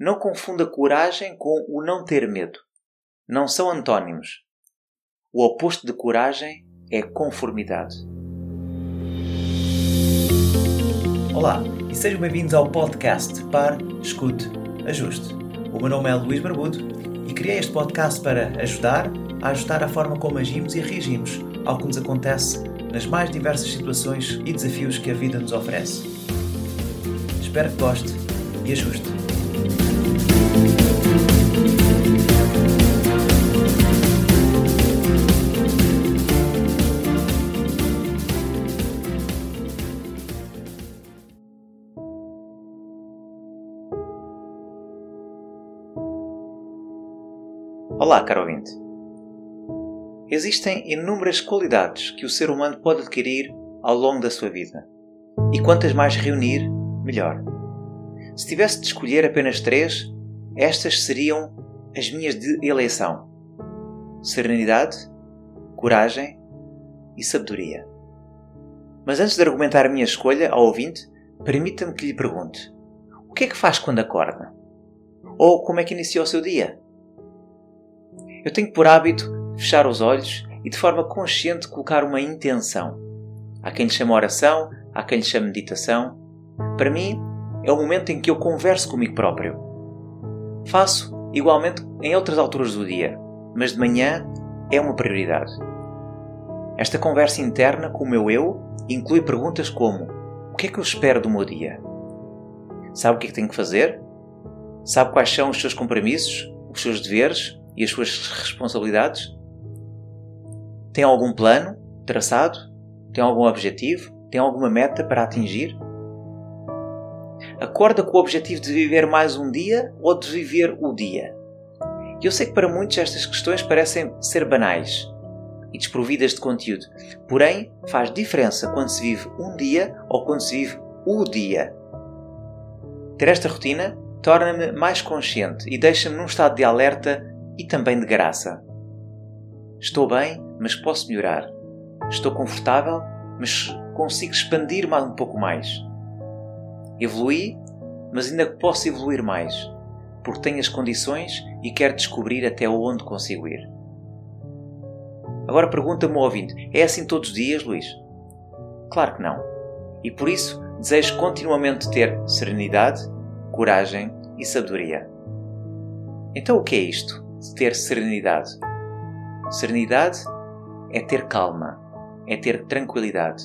não confunda coragem com o não ter medo. Não são antônimos. O oposto de coragem é conformidade. Olá e sejam bem-vindos ao podcast Par, Escute, Ajuste. O meu nome é Luís Barbudo e criei este podcast para ajudar a ajustar a forma como agimos e reagimos ao que nos acontece nas mais diversas situações e desafios que a vida nos oferece. Espero que goste e ajuste. Olá, caro ouvinte. Existem inúmeras qualidades que o ser humano pode adquirir ao longo da sua vida. E quantas mais reunir, melhor. Se tivesse de escolher apenas três, estas seriam as minhas de eleição: serenidade, coragem e sabedoria. Mas antes de argumentar a minha escolha ao ouvinte, permita-me que lhe pergunte: o que é que faz quando acorda? Ou como é que inicia o seu dia? Eu tenho por hábito fechar os olhos e de forma consciente colocar uma intenção. Há quem lhe chame oração, há quem lhe chame meditação. Para mim, é o momento em que eu converso comigo próprio. Faço igualmente em outras alturas do dia, mas de manhã é uma prioridade. Esta conversa interna com o meu eu inclui perguntas como: O que é que eu espero do meu dia? Sabe o que é que tenho que fazer? Sabe quais são os seus compromissos, os seus deveres, e as suas responsabilidades? Tem algum plano traçado? Tem algum objetivo? Tem alguma meta para atingir? Acorda com o objetivo de viver mais um dia ou de viver o dia? Eu sei que para muitos estas questões parecem ser banais e desprovidas de conteúdo, porém faz diferença quando se vive um dia ou quando se vive o dia. Ter esta rotina torna-me mais consciente e deixa-me num estado de alerta e também de graça. Estou bem, mas posso melhorar. Estou confortável, mas consigo expandir-me um pouco mais. Evolui, mas ainda posso evoluir mais, porque tenho as condições e quero descobrir até onde consigo ir. Agora pergunta-me o ouvinte: é assim todos os dias, Luís? Claro que não. E por isso desejo continuamente ter serenidade, coragem e sabedoria. Então o que é isto? Ter serenidade. Serenidade é ter calma, é ter tranquilidade.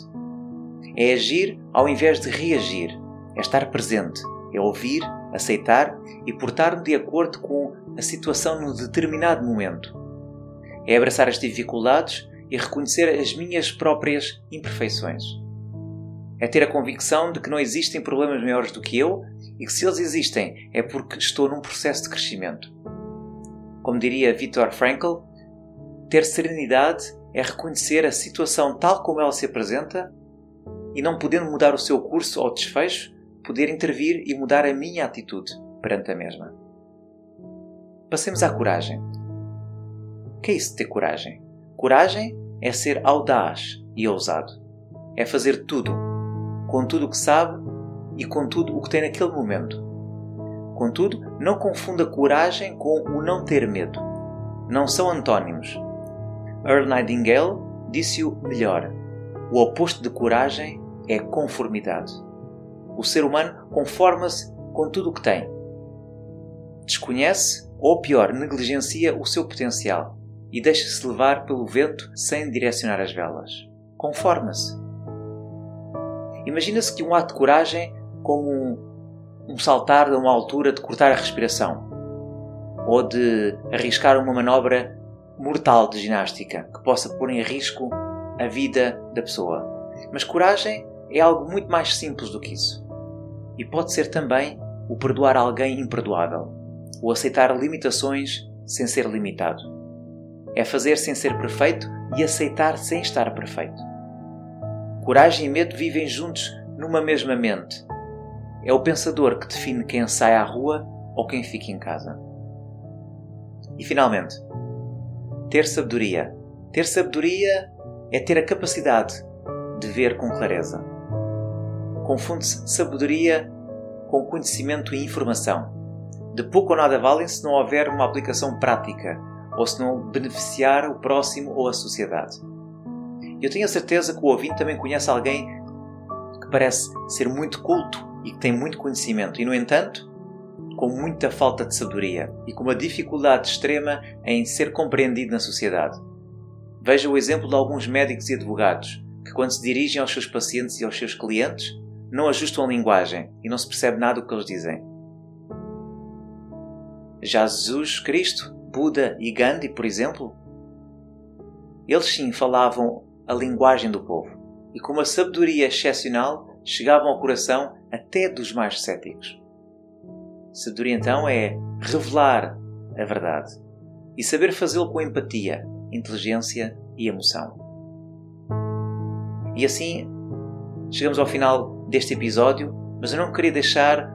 É agir ao invés de reagir, é estar presente, é ouvir, aceitar e portar-me de acordo com a situação num determinado momento. É abraçar as dificuldades e reconhecer as minhas próprias imperfeições. É ter a convicção de que não existem problemas maiores do que eu e que se eles existem é porque estou num processo de crescimento. Como diria Viktor Frankl, ter serenidade é reconhecer a situação tal como ela se apresenta e, não podendo mudar o seu curso ou desfecho, poder intervir e mudar a minha atitude perante a mesma. Passemos à coragem. O que é isso de ter coragem? Coragem é ser audaz e ousado. É fazer tudo, com tudo o que sabe e com tudo o que tem naquele momento, Contudo, não confunda coragem com o não ter medo. Não são antônimos. Earl Nightingale disse-o melhor: o oposto de coragem é conformidade. O ser humano conforma-se com tudo o que tem. Desconhece, ou pior, negligencia o seu potencial e deixa-se levar pelo vento sem direcionar as velas. Conforma-se. Imagina-se que um ato de coragem, como um um saltar a uma altura de cortar a respiração ou de arriscar uma manobra mortal de ginástica que possa pôr em risco a vida da pessoa. Mas coragem é algo muito mais simples do que isso. E pode ser também o perdoar alguém imperdoável, o aceitar limitações sem ser limitado. É fazer sem ser perfeito e aceitar sem estar perfeito. Coragem e medo vivem juntos numa mesma mente, é o pensador que define quem sai à rua ou quem fica em casa. E finalmente, ter sabedoria. Ter sabedoria é ter a capacidade de ver com clareza. Confunde-se sabedoria com conhecimento e informação. de pouco ou nada valem se não houver uma aplicação prática ou se não beneficiar o próximo ou a sociedade. Eu tenho a certeza que o ouvinte também conhece alguém que parece ser muito culto e que tem muito conhecimento e, no entanto, com muita falta de sabedoria e com uma dificuldade extrema em ser compreendido na sociedade. Veja o exemplo de alguns médicos e advogados que, quando se dirigem aos seus pacientes e aos seus clientes, não ajustam a linguagem e não se percebe nada do que eles dizem. Já Jesus Cristo, Buda e Gandhi, por exemplo, eles sim falavam a linguagem do povo e com uma sabedoria excepcional chegavam ao coração até dos mais céticos. Sabedoria então é revelar a verdade e saber fazê-lo com empatia, inteligência e emoção. E assim chegamos ao final deste episódio, mas eu não queria deixar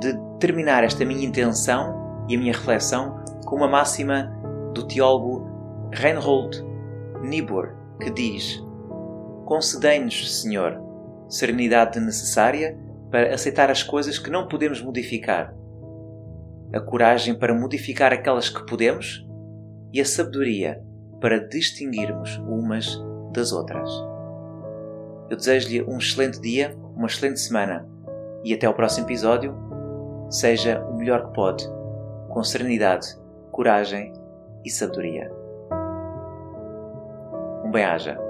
de terminar esta minha intenção e a minha reflexão com uma máxima do teólogo Reinhold Niebuhr, que diz: Concedei-nos, Senhor, serenidade necessária para aceitar as coisas que não podemos modificar a coragem para modificar aquelas que podemos e a sabedoria para distinguirmos umas das outras. Eu desejo-lhe um excelente dia, uma excelente semana e até ao próximo episódio. Seja o melhor que pode, com serenidade, coragem e sabedoria. Um bem-aja.